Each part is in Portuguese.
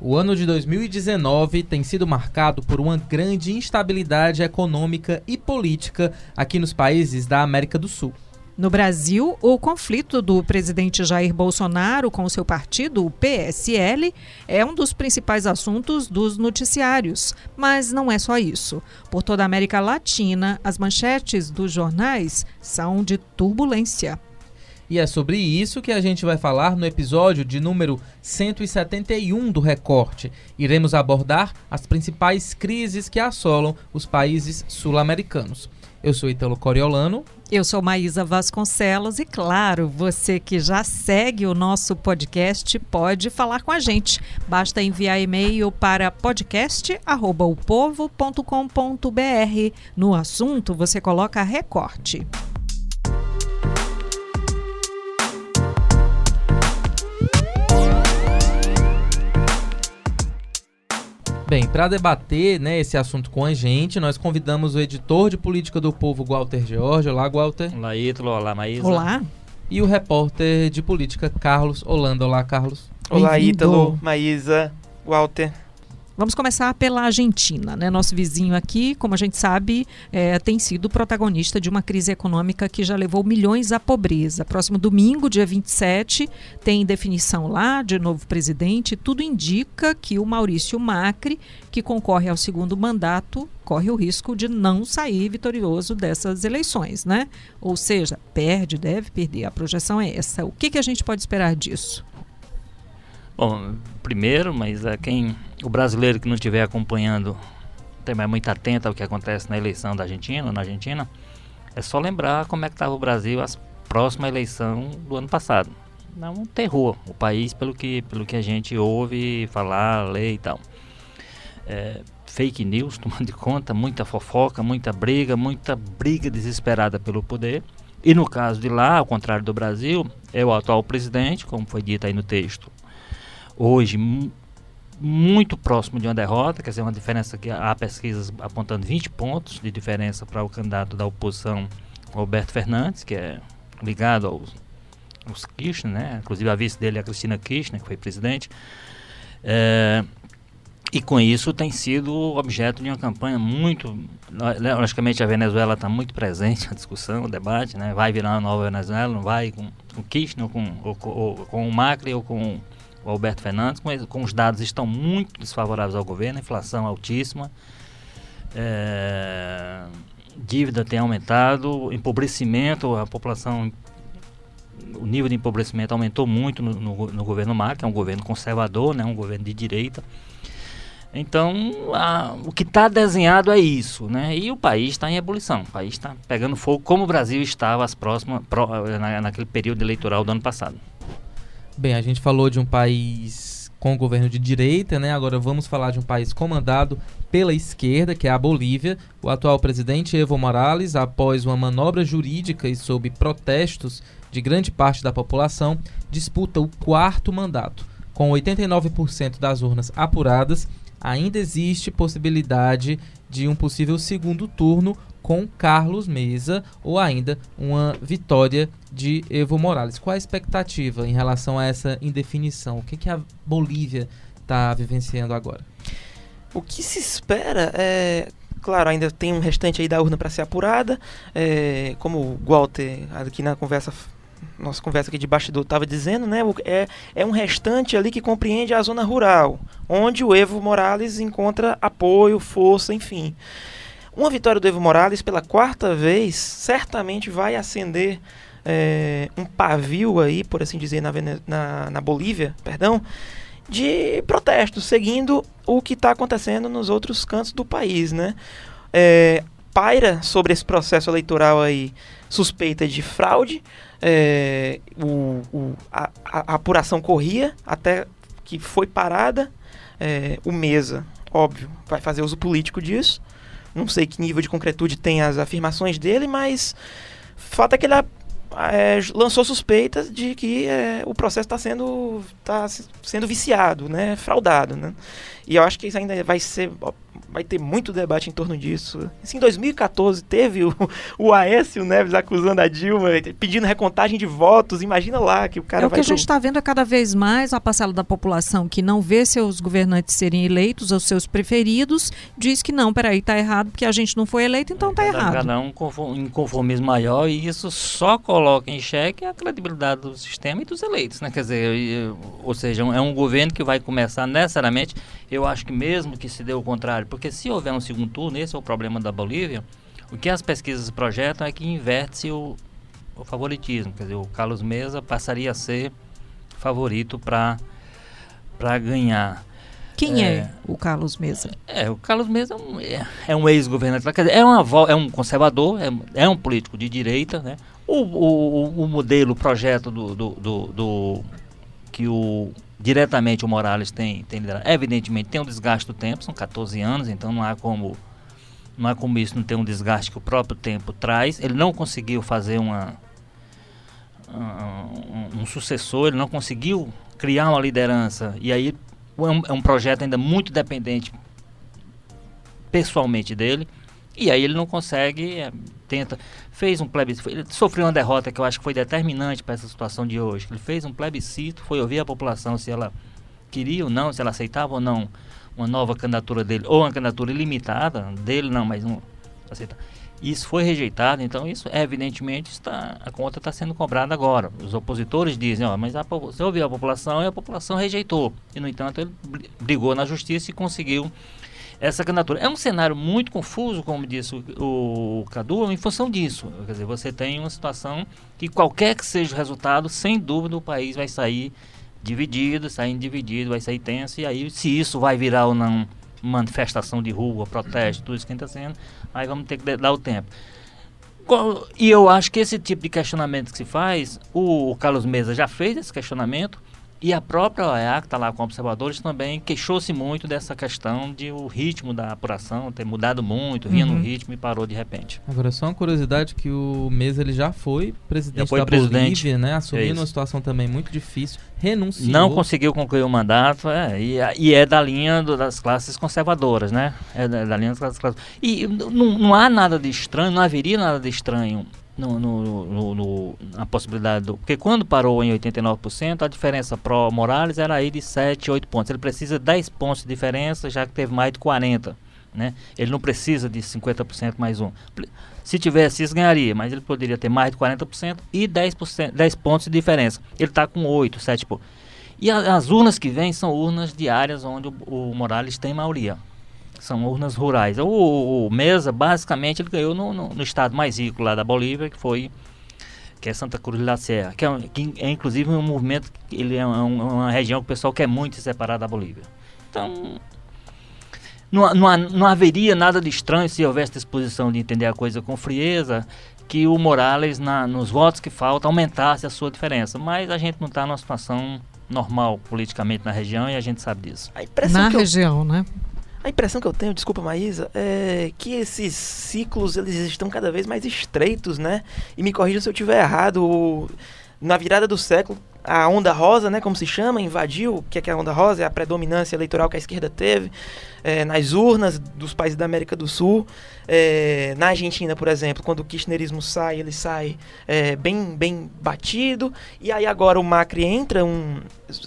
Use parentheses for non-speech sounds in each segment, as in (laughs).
O ano de 2019 tem sido marcado por uma grande instabilidade econômica e política aqui nos países da América do Sul. No Brasil, o conflito do presidente Jair Bolsonaro com seu partido, o PSL, é um dos principais assuntos dos noticiários. Mas não é só isso. Por toda a América Latina, as manchetes dos jornais são de turbulência. E é sobre isso que a gente vai falar no episódio de número 171 do Recorte. Iremos abordar as principais crises que assolam os países sul-americanos. Eu sou Italo Coriolano. Eu sou Maísa Vasconcelos e, claro, você que já segue o nosso podcast pode falar com a gente. Basta enviar e-mail para podcast.opovo.com.br. No assunto, você coloca recorte. Bem, para debater né, esse assunto com a gente, nós convidamos o editor de política do povo, Walter George. Olá, Walter. Olá, Ítalo. Olá, Maísa. Olá. E o repórter de política, Carlos Holanda. Olá, Carlos. Olá, Ítalo, Maísa, Walter. Vamos começar pela Argentina, né? Nosso vizinho aqui, como a gente sabe, é, tem sido protagonista de uma crise econômica que já levou milhões à pobreza. Próximo domingo, dia 27, tem definição lá de novo presidente. Tudo indica que o Maurício Macri, que concorre ao segundo mandato, corre o risco de não sair vitorioso dessas eleições, né? Ou seja, perde, deve perder. A projeção é essa. O que, que a gente pode esperar disso? Bom, primeiro, mas é quem o brasileiro que não estiver acompanhando, mais muito atento ao que acontece na eleição da Argentina, na Argentina, é só lembrar como é que estava o Brasil a próxima eleição do ano passado. É um terror o país pelo que, pelo que a gente ouve falar, lê e tal. É, fake news (laughs) tomando de conta, muita fofoca, muita briga, muita briga desesperada pelo poder. E no caso de lá, ao contrário do Brasil, é o atual presidente, como foi dito aí no texto, hoje muito próximo de uma derrota, quer dizer, uma diferença que há pesquisas apontando 20 pontos de diferença para o candidato da oposição, Roberto Fernandes, que é ligado aos, aos Kirchner, né? inclusive a vice dele é a Cristina Kirchner, que foi presidente. É, e com isso tem sido objeto de uma campanha muito. Logicamente a Venezuela está muito presente (laughs) na discussão, no debate, né? vai virar uma nova Venezuela, não vai com, com Kirchner, ou com, ou, ou, com o Macri ou com o Alberto Fernandes, com, com os dados estão muito desfavoráveis ao governo, inflação altíssima, é, dívida tem aumentado, empobrecimento, a população, o nível de empobrecimento aumentou muito no, no, no governo Mar, que é um governo conservador, né, um governo de direita. Então, a, o que está desenhado é isso, né? E o país está em ebulição, o país está pegando fogo como o Brasil estava as próximas, pro, na, naquele período eleitoral do ano passado. Bem, a gente falou de um país com governo de direita, né? Agora vamos falar de um país comandado pela esquerda, que é a Bolívia. O atual presidente Evo Morales, após uma manobra jurídica e sob protestos de grande parte da população, disputa o quarto mandato. Com 89% das urnas apuradas, ainda existe possibilidade de um possível segundo turno com Carlos Mesa ou ainda uma vitória de Evo Morales. Qual a expectativa em relação a essa indefinição? O que, que a Bolívia está vivenciando agora? O que se espera é. Claro, ainda tem um restante aí da urna para ser apurada. É, como o Walter, aqui na conversa nossa conversa aqui de bastidor estava dizendo, né? É, é um restante ali que compreende a zona rural, onde o Evo Morales encontra apoio, força, enfim. Uma vitória do Evo Morales pela quarta vez certamente vai acender é, um pavio aí, por assim dizer, na, na, na Bolívia, perdão, de protestos, seguindo o que está acontecendo nos outros cantos do país, né? É, paira sobre esse processo eleitoral aí suspeita de fraude, é, o, o a, a, apuração corria até que foi parada, é, o Mesa, óbvio, vai fazer uso político disso, não sei que nível de concretude tem as afirmações dele, mas o fato é que ele é, lançou suspeitas de que é, o processo está sendo, tá sendo viciado, né, fraudado. Né? E eu acho que isso ainda vai ser vai ter muito debate em torno disso. Assim, em 2014 teve o, (laughs) o Aécio Neves acusando a Dilma, pedindo recontagem de votos. Imagina lá que o cara É o vai que a pro- gente está vendo é cada vez mais a parcela da população que não vê seus governantes serem eleitos, os seus preferidos, diz que não, peraí, tá errado, porque a gente não foi eleito, então tá Cada- errado. Cada um em conformismo maior e isso só coloca em xeque a credibilidade do sistema e dos eleitos, né? Quer dizer, ou seja, é um governo que vai começar necessariamente, eu acho que mesmo que se dê o contrário, porque se houver um segundo turno, esse é o problema da Bolívia, o que as pesquisas projetam é que inverte o, o favoritismo, quer dizer, o Carlos Mesa passaria a ser favorito para ganhar. Quem é. É. o Carlos Mesa? É, o Carlos Mesa é um, é- é um ex-governante, lá, quer dizer, é, uma, é um conservador, é, é um político de direita, né? O, o, o- o modelo, o projeto do, do, do- do- que o diretamente o Morales tem, tem liderado, evidentemente tem um desgaste do tempo, são 14 anos, então não há como não há como isso não ter um desgaste que o próprio tempo traz. Ele não conseguiu fazer uma um, um sucessor, ele não conseguiu criar uma liderança e aí é um, é um projeto ainda muito dependente pessoalmente dele. E aí ele não consegue, é, tenta, fez um plebiscito, ele sofreu uma derrota que eu acho que foi determinante para essa situação de hoje. Ele fez um plebiscito, foi ouvir a população se ela queria ou não, se ela aceitava ou não uma nova candidatura dele, ou uma candidatura ilimitada, dele não, mas não aceita. Isso foi rejeitado, então isso evidentemente está, a conta está sendo cobrada agora. Os opositores dizem, ó, mas a, você ouviu a população e a população rejeitou. E no entanto ele bri- brigou na justiça e conseguiu essa candidatura. É um cenário muito confuso, como disse o, Cadu, em função disso. Quer dizer, você tem uma situação que qualquer que seja o resultado, sem dúvida o país vai sair dividido, saindo dividido, vai sair tenso, e aí se isso vai virar ou não manifestação de rua, protesto, tudo isso que está sendo, aí vamos ter que dar o tempo. E eu acho que esse tipo de questionamento que se faz, o Carlos Mesa já fez esse questionamento, e a própria OEA, que está lá com observadores, também queixou-se muito dessa questão de o ritmo da apuração ter mudado muito, vinha Uhum. no ritmo e parou de repente. Agora, só uma curiosidade que o Mesa ele já foi presidente Já foi da presidente. Bolívia, né? É Assumindo isso. uma situação também muito difícil, renunciou. Não conseguiu concluir o mandato é, e, e é da linha do- das classes conservadoras, né? É da, da linha das classes conservadoras. E não, não há nada de estranho, não haveria nada de estranho no, no- no- no- na possibilidade do. Porque quando parou em 89%, a diferença pró-Morales era aí de 7, 8 pontos. Ele precisa de 10 pontos de diferença, já que teve mais de 40%. Né? Ele não precisa de 50% mais um. Se tivesse isso, ganharia, mas ele poderia ter mais de 40% e 10%, 10 pontos de diferença. Ele está com 8, 7 pontos. E a- as urnas que vêm são urnas de áreas onde o, o Morales tem maioria. São urnas rurais. O, o- o Mesa, basicamente, ele ganhou no, no- no estado mais rico lá da Bolívia, que foi que é Santa Cruz de la Sierra, que é, que é inclusive um movimento, que ele é um- uma região que o pessoal quer muito se separar da Bolívia. Então, não, não, não haveria nada de estranho se houvesse disposição de entender a coisa com frieza, que o Morales, na, nos votos que faltam, aumentasse a sua diferença. Mas a gente não está numa situação normal politicamente na região e a gente sabe disso. Na que eu, região, né? A impressão que eu tenho, desculpa Maísa, é que esses ciclos eles estão cada vez mais estreitos, né? E me corrija se eu estiver errado. Na virada do século, a onda rosa, né, como se chama, invadiu. O que é, que é a onda rosa? É a predominância eleitoral que a esquerda teve é, nas urnas dos países da América do Sul. É, na Argentina, por exemplo, quando o kirchnerismo sai, ele sai é, bem, bem batido. E aí agora o Macri entra, um,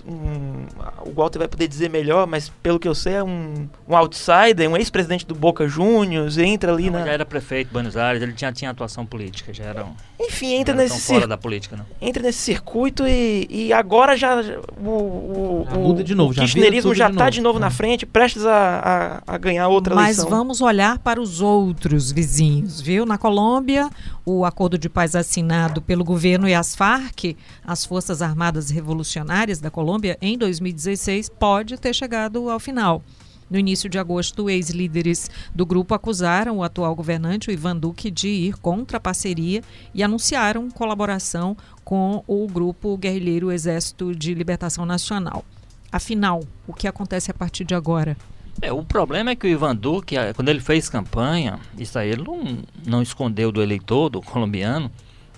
um- o Walter vai poder dizer melhor, mas pelo que eu sei é um, um outsider, um ex-presidente do Boca Juniors, entra ali Não, na... Já era prefeito de Buenos Aires, ele já tinha atuação política, já era, um, Enfim, entra nesse circuito fora da política, não. entra nesse circuito e, e agora já o, o, Já muda de novo, o kirchnerismo já está de novo na É. frente, prestes a, a, a ganhar outra Mas eleição. vamos olhar para os outros vizinhos, viu? Na Colômbia, o acordo de paz assinado pelo governo e as Farc, as Forças Armadas Revolucionárias da Colômbia, em 2016, pode ter chegado ao final. No início de agosto, ex-líderes do grupo acusaram o atual governante, o Ivan Duque, de ir contra a parceria e anunciaram colaboração com o grupo guerrilheiro Exército de Libertação Nacional. Afinal, o que acontece a partir de agora? É, o problema é que o Ivan Duque, eh, quando ele fez campanha, isso aí ele não, não escondeu do eleitor, do colombiano,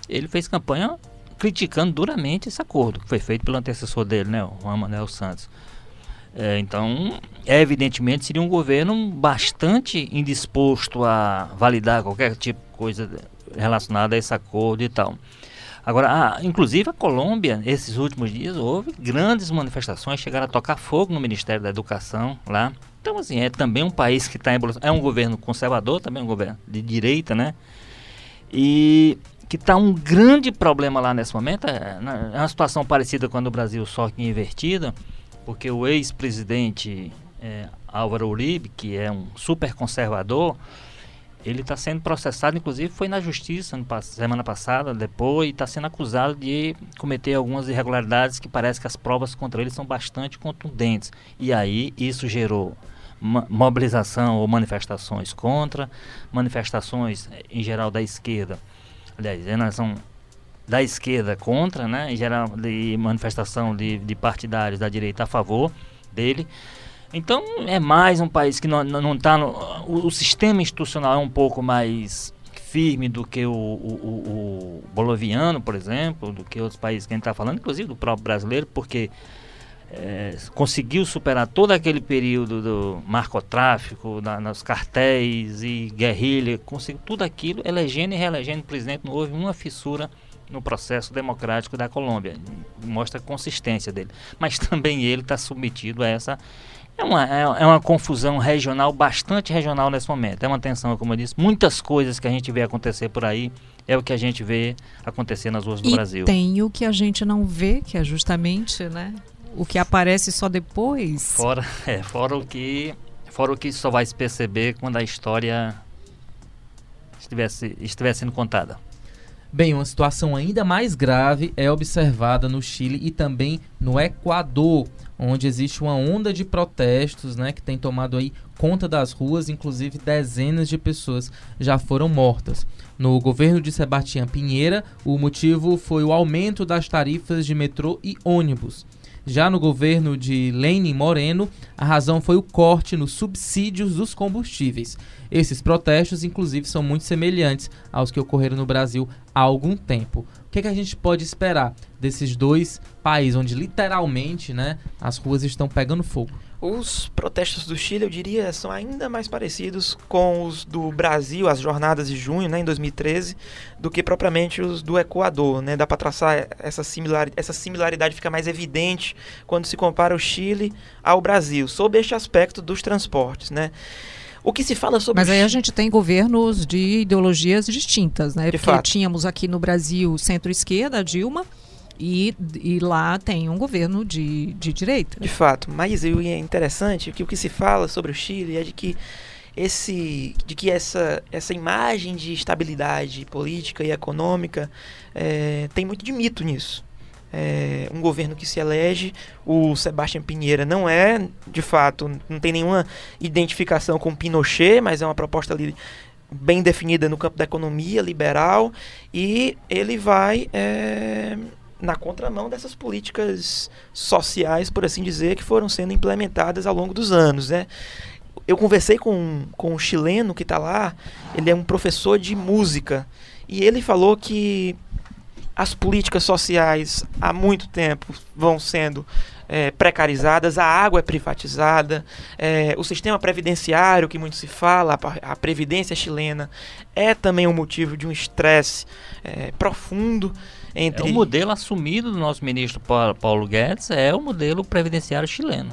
ele fez campanha criticando duramente esse acordo que foi feito pelo antecessor dele, né, o Juan Manuel Santos. É, então, evidentemente, seria um governo bastante indisposto a validar qualquer tipo de coisa relacionada a esse acordo e tal. Agora, inclusive a Colômbia, esses últimos dias, houve grandes manifestações, chegaram a tocar fogo no Ministério da Educação lá. Então, assim, é também um país que está em evolução. É um governo conservador, também um governo de direita, né? E que está um grande problema lá nesse momento. É, é uma situação parecida com a do Brasil, só que invertida, porque o ex-presidente é, Álvaro Uribe, que é um super conservador, ele está sendo processado, inclusive foi na justiça semana passada, depois, está sendo acusado de cometer algumas irregularidades que parece que as provas contra ele são bastante contundentes. E aí isso gerou mobilização ou manifestações contra, manifestações em geral da esquerda, aliás, né, são da esquerda contra, né, geral de manifestação de, de partidários da direita a favor dele. Então é mais um país que não está no. O, o, sistema institucional é um pouco mais firme do que o, o, o boliviano, por exemplo, do que outros países que a gente está falando, inclusive do próprio brasileiro, porque é, conseguiu superar todo aquele período do narcotráfico, nos cartéis e guerrilha, conseguiu tudo aquilo, elegendo e reelegendo o presidente, não houve uma fissura no processo democrático da Colômbia. Mostra a consistência dele. Mas também ele está submetido a essa é uma, é, é, uma confusão regional, bastante regional nesse momento. É uma tensão, como eu disse, muitas coisas que a gente vê acontecer por aí é o que a gente vê acontecer nas ruas do e Brasil. Tem o que a gente não vê, que é justamente, né? O que aparece só depois. Fora, é, fora o que, fora o que só vai se perceber quando a história estivesse, estiver sendo contada. Bem, uma situação ainda mais grave é observada no Chile e também no Equador, onde existe uma onda de protestos, né, que tem tomado aí conta das ruas, inclusive dezenas de pessoas já foram mortas. No governo de Sebastião Pinheira, o motivo foi o aumento das tarifas de metrô e ônibus. Já no governo de Lenin Moreno, a razão foi o corte nos subsídios dos combustíveis. Esses protestos, inclusive, são muito semelhantes aos que ocorreram no Brasil há algum tempo. O que, é que a gente pode esperar desses dois países, onde literalmente né, as ruas estão pegando fogo? Os protestos do Chile, eu diria, são ainda mais parecidos com os do Brasil, as jornadas de junho, né, em 2013, do que propriamente os do Equador. Né? Dá para traçar essa similaridade, essa similaridade fica mais evidente quando se compara o Chile ao Brasil, sob este aspecto dos transportes. Né? O que se fala sobre. Mas aí a gente tem governos de ideologias distintas, né? De Porque fato. tínhamos aqui no Brasil centro-esquerda, Dilma, e, e lá tem um governo de, de direita. De fato, mas é interessante que o que se fala sobre o Chile é de que esse de que essa, essa imagem de estabilidade política e econômica é, tem muito de mito nisso. É, um governo que se elege, o Sebastião Pinheira não é, de fato, não tem nenhuma identificação com Pinochet, mas é uma proposta ali bem definida no campo da economia liberal e ele vai é, na contramão dessas políticas sociais, por assim dizer, que foram sendo implementadas ao longo dos anos. Né? Eu conversei com, com um chileno que está lá, ele é um professor de música, e ele falou que as políticas sociais há muito tempo vão sendo é, precarizadas, a água é privatizada, é, o sistema previdenciário, que muito se fala, a, previdência chilena, é também um motivo de um estresse é, profundo entre... É o modelo assumido do nosso ministro Paulo Guedes é o modelo previdenciário chileno.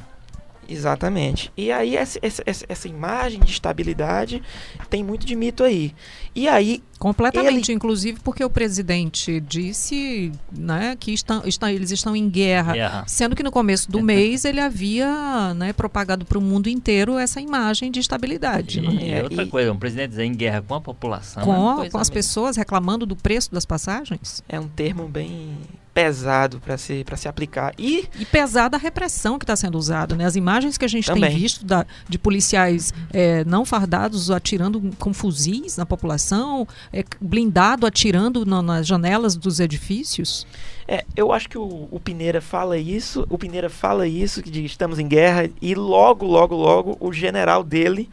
Exatamente. E aí essa, essa, essa, imagem de estabilidade tem muito de mito aí. E aí. Completamente, ele... inclusive porque o presidente disse né, que estão, estão, eles estão em guerra, guerra. Sendo que no começo do (laughs) mês ele havia né, propagado para o mundo inteiro essa imagem de estabilidade. E, né? é outra e... coisa, um presidente dizer em guerra com a população. Com, é com as pessoas reclamando do preço das passagens? É um termo bem pesado para se, se aplicar. E, e pesada a repressão que está sendo usada. Né? As imagens que a gente Também. tem visto da, de policiais é, não fardados atirando com fuzis na população, é, blindado atirando nas janelas dos edifícios. É, eu acho que o, o Pineira fala isso, o Pineira fala isso, que estamos em guerra, e logo, logo, logo, o general dele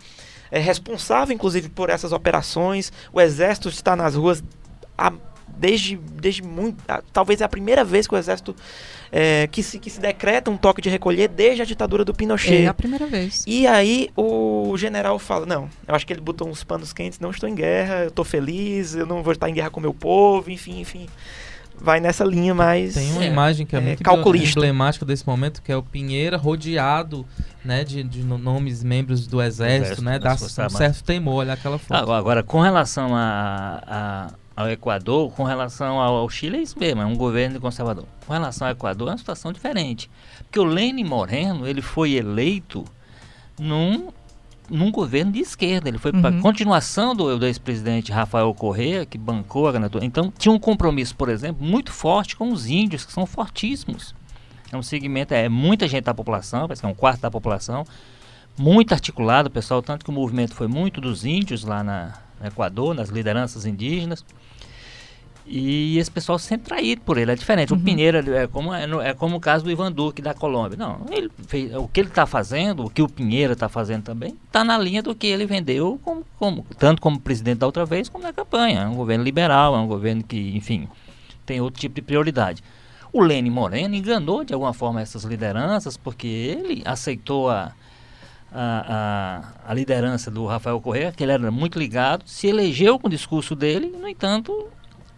é responsável, inclusive, por essas operações. O exército está nas ruas há desde, desde muito. Talvez é a primeira vez que o exército. É, que, se, que se decreta um toque de recolher desde a ditadura do Pinochet. É a primeira vez. E aí o general fala: Não, eu acho que ele botou uns panos quentes, não estou em guerra, eu estou feliz, eu não vou estar em guerra com meu povo, enfim, enfim vai nessa linha mais. Tem uma é, imagem que é, é muito calculista. emblemática desse momento, que é o Pinheira rodeado né, de, de nomes membros do exército, exército né? Dá um certo temor, olha aquela foto. Agora, com relação a, a, ao Equador, com relação ao, Chile, é isso mesmo, é um governo conservador. Com relação ao Equador, é uma situação diferente. Porque o Lênin Moreno, ele foi eleito num num governo de esquerda. Ele foi uhum. para continuação do, do ex-presidente Rafael Correa, que bancou a candidatura. Então, tinha um compromisso, por exemplo, muito forte com os índios, que são fortíssimos. É um segmento, é muita gente da população, parece que é um quarto da população, muito articulado, pessoal, tanto que o movimento foi muito dos índios lá na, no Equador, nas lideranças indígenas. E esse pessoal sempre traído por ele, é diferente. Uhum. O Pinheiro é como, é, é, como o caso do Ivan Duque da Colômbia. Não, ele fez, o que ele está fazendo, o que o Pinheiro está fazendo também, está na linha do que ele vendeu, como, como, tanto como presidente da outra vez, como na campanha. É um governo liberal, é um governo que, enfim, tem outro tipo de prioridade. O Lênin Moreno enganou de alguma forma essas lideranças, porque ele aceitou a, a, a, a liderança do Rafael Correa, que ele era muito ligado, se elegeu com o discurso dele, no entanto,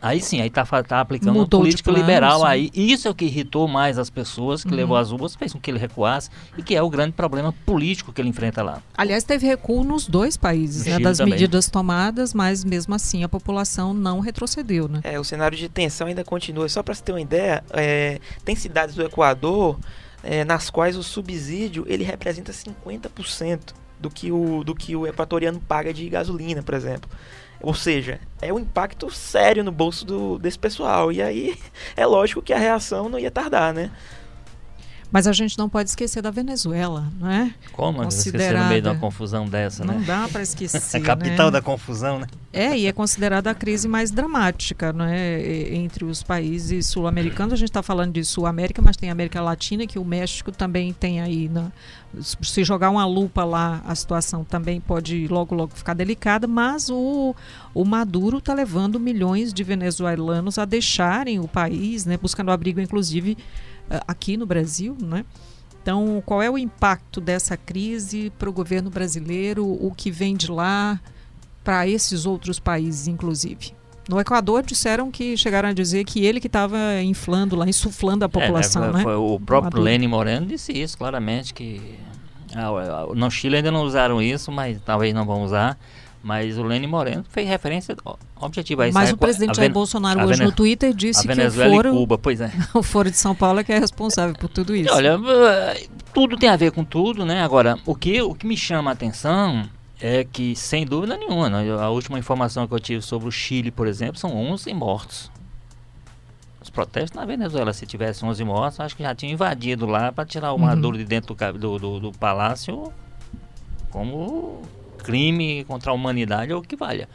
Aí sim, aí tá, tá aplicando Mudou uma política plano, liberal sim. aí. Isso é o que irritou mais as pessoas, que uhum. levou as ruas, fez com que ele recuasse e que é o grande problema político que ele enfrenta lá. Aliás, teve recuo nos dois países, né, das também. medidas tomadas, mas mesmo assim a população não retrocedeu, né? É, o cenário de tensão ainda continua. Só para você ter uma ideia, é, tem cidades do Equador é, nas quais o subsídio ele representa 50% do que o do que o equatoriano paga de gasolina, por exemplo. Ou seja, é um impacto sério no bolso do, desse pessoal. E aí (laughs) é lógico que a reação não ia tardar, né? Mas a gente não pode esquecer da Venezuela, não é? Como esquecer no meio de uma confusão dessa, não né? Não dá para esquecer. (laughs) a capital né? da confusão, né? É, e é considerada a crise mais dramática, não é? Entre os países sul-americanos, a gente está falando de Sul-América, mas tem América Latina, que o México também tem aí. Na, se jogar uma lupa lá, a situação também pode logo, logo ficar delicada, mas o, o Maduro está levando milhões de venezuelanos a deixarem o país, né? Buscando abrigo, inclusive aqui no Brasil, né? Então, qual é o impacto dessa crise para o governo brasileiro, o que vem de lá para esses outros países, inclusive? No Equador disseram que chegaram a dizer que ele que estava inflando lá, insuflando a população, é, né? Foi, o próprio Lênin Moreno disse isso claramente que ah, no Chile ainda não usaram isso, mas talvez não vão usar. Mas o Lênin Moreno fez referência objetiva. Mas o presidente Jair Bolsonaro hoje no Twitter disse que o foro, Cuba, pois é. (laughs) o foro de São Paulo é que é responsável por tudo isso. Olha, eh, tudo tem a ver com tudo, né? Agora, o que, o que me chama a atenção é que, sem dúvida nenhuma, né? a última informação que eu tive sobre o Chile, por exemplo, são 11 mortos. Os protestos na Venezuela, se tivesse 11 mortos, acho que já tinham invadido lá para tirar o Maduro uhum. de dentro do, do, do, do palácio como crime contra a humanidade ou o que valha.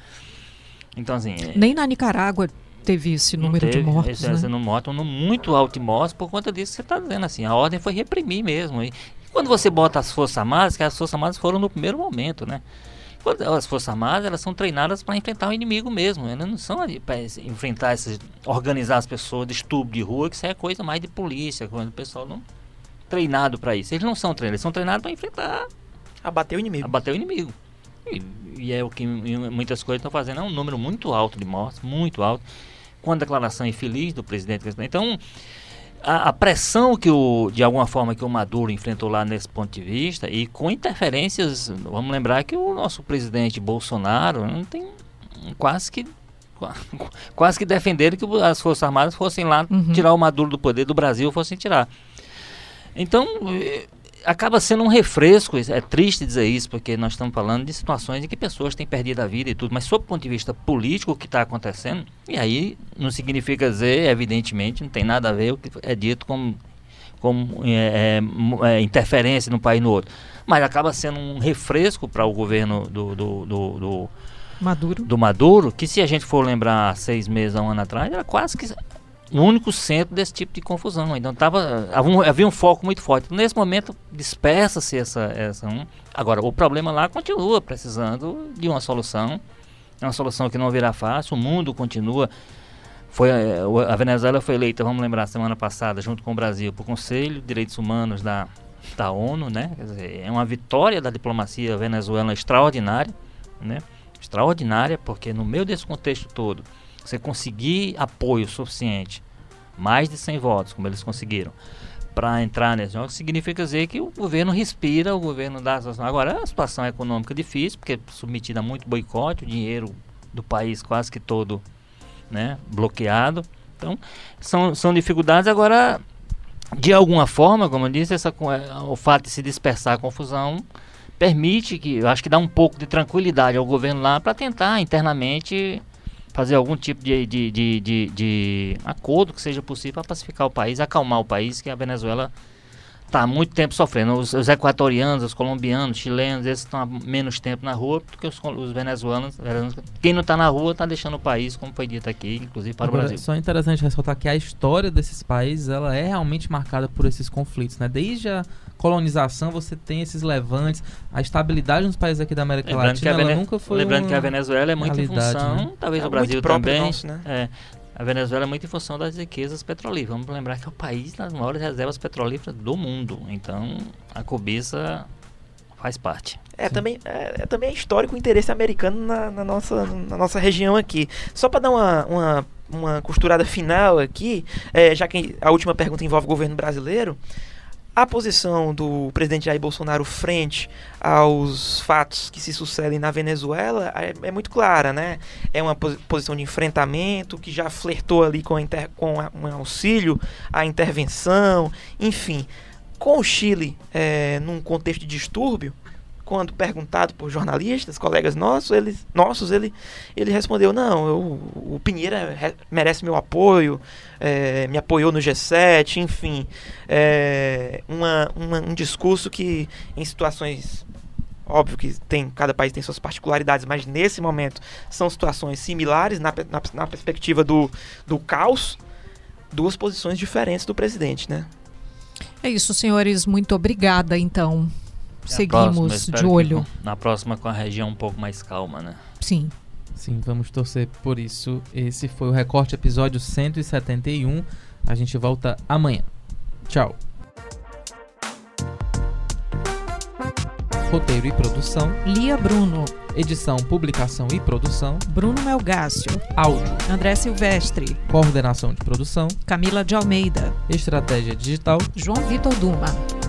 Então, assim. É Nem na Nicarágua teve esse número teve, de mortos. Esse, né? esse morto um muito alto de mortos por conta disso que você está dizendo. Assim, a ordem foi reprimir mesmo. E quando você bota as Forças Armadas, que as Forças Armadas foram no primeiro momento, né? Quando as Forças Armadas elas são treinadas para enfrentar o inimigo mesmo. Elas não são para enfrentar esses. organizar as pessoas de estupro de rua, que isso é coisa mais de polícia, quando o pessoal não. treinado para isso. Eles não são treinados, eles são treinados para enfrentar. Abater o inimigo. Abater o inimigo. E, e é o que muitas coisas estão fazendo, é um número muito alto de mortes, muito alto, com a declaração infeliz do presidente. Então, a, a, pressão que o, de alguma forma que o Maduro enfrentou lá nesse ponto de vista e com interferências, vamos lembrar que o nosso presidente Bolsonaro não tem quase que (laughs) quase que defenderam que as Forças Armadas fossem lá uhum. tirar o Maduro do poder do Brasil, fossem tirar. Então, eh, acaba sendo um refresco, é triste dizer isso, porque nós estamos falando de situações em que pessoas têm perdido a vida e tudo, mas sob o ponto de vista político, o que está acontecendo, e aí não significa dizer, evidentemente, não tem nada a ver o que é dito como, como é, é, é, interferência no país no outro, mas acaba sendo um refresco para o governo do, do, do, do Maduro. do Maduro, que se a gente for lembrar seis meses um ano atrás, era quase que o único centro desse tipo de confusão. Então tava, havia um foco muito forte. Nesse momento dispersa-se essa, essa um. Agora, o problema lá continua precisando de uma solução. É uma solução que não virá fácil. O mundo continua Foi, eh, a Venezuela foi eleita, vamos lembrar, semana passada, junto com o Brasil, para o Conselho de Direitos Humanos da, da ONU, né? Dizer, é uma vitória da diplomacia venezuelana extraordinária, né? Extraordinária, porque no meio desse contexto todo, você conseguir apoio suficiente, mais de 100 votos, como eles conseguiram, para entrar nesse jogo, significa dizer que o governo respira, o governo dá... Agora, é a situação econômica difícil, porque é submetida a muito boicote, o dinheiro do país quase que todo né, bloqueado. Então, são, são dificuldades. Agora, de alguma forma, como eu disse, essa, é, o fato de se dispersar a confusão permite que, eu acho que dá um pouco de tranquilidade ao governo lá para tentar internamente fazer algum tipo de, de, de, de, de acordo que seja possível para pacificar o país, acalmar o país, que a Venezuela está há muito tempo sofrendo. Os, os, equatorianos, os colombianos, chilenos, esses estão há menos tempo na rua do que os, os venezuelanos. Quem não está na rua está deixando o país, como foi dito aqui, inclusive para Agora, o Brasil. Só é interessante ressaltar que a história desses países ela é realmente marcada por esses conflitos. Né? Desde a colonização você tem esses levantes, a estabilidade nos países aqui da América lembrando Latina Vene... nunca foi Lembrando que a Venezuela é muito em função, né? talvez é o Brasil também, nosso, né? é, a Venezuela é muito em função das riquezas petrolíferas. Vamos lembrar que é o país das maiores reservas petrolíferas do mundo. Então, a cobiça faz parte. É também, é, é, também histórico o interesse americano na, na, nossa, na nossa região aqui. Só para dar uma, uma, uma, costurada final aqui, é, já que a última pergunta envolve o governo brasileiro, a posição do presidente Jair Bolsonaro frente aos fatos que se sucedem na Venezuela é, é muito clara, né? É uma posição de enfrentamento que já flertou ali com, com a, um auxílio à intervenção, enfim. Com o Chile é, num contexto de distúrbio, quando perguntado por jornalistas, colegas nossos, ele, nossos, ele, ele respondeu: Não, eu, o Pinheira merece meu apoio, é, me apoiou no G7, enfim. É, uma, uma, um discurso que, em situações. Óbvio que tem, cada país tem suas particularidades, mas nesse momento são situações similares na, na, na perspectiva do, do caos, duas posições diferentes do presidente, né? É isso, senhores. Muito obrigada, então seguimos próxima, de olho. Na próxima com a região um pouco mais calma, né? Sim. Sim, vamos torcer por isso. Esse foi o recorte episódio 171. A gente volta amanhã. Tchau. Roteiro e produção: Lia Bruno. Edição, publicação e produção: Bruno Melgácio. Áudio: André Silvestre. Coordenação de produção: Camila de Almeida. Estratégia digital: João Vitor Duma.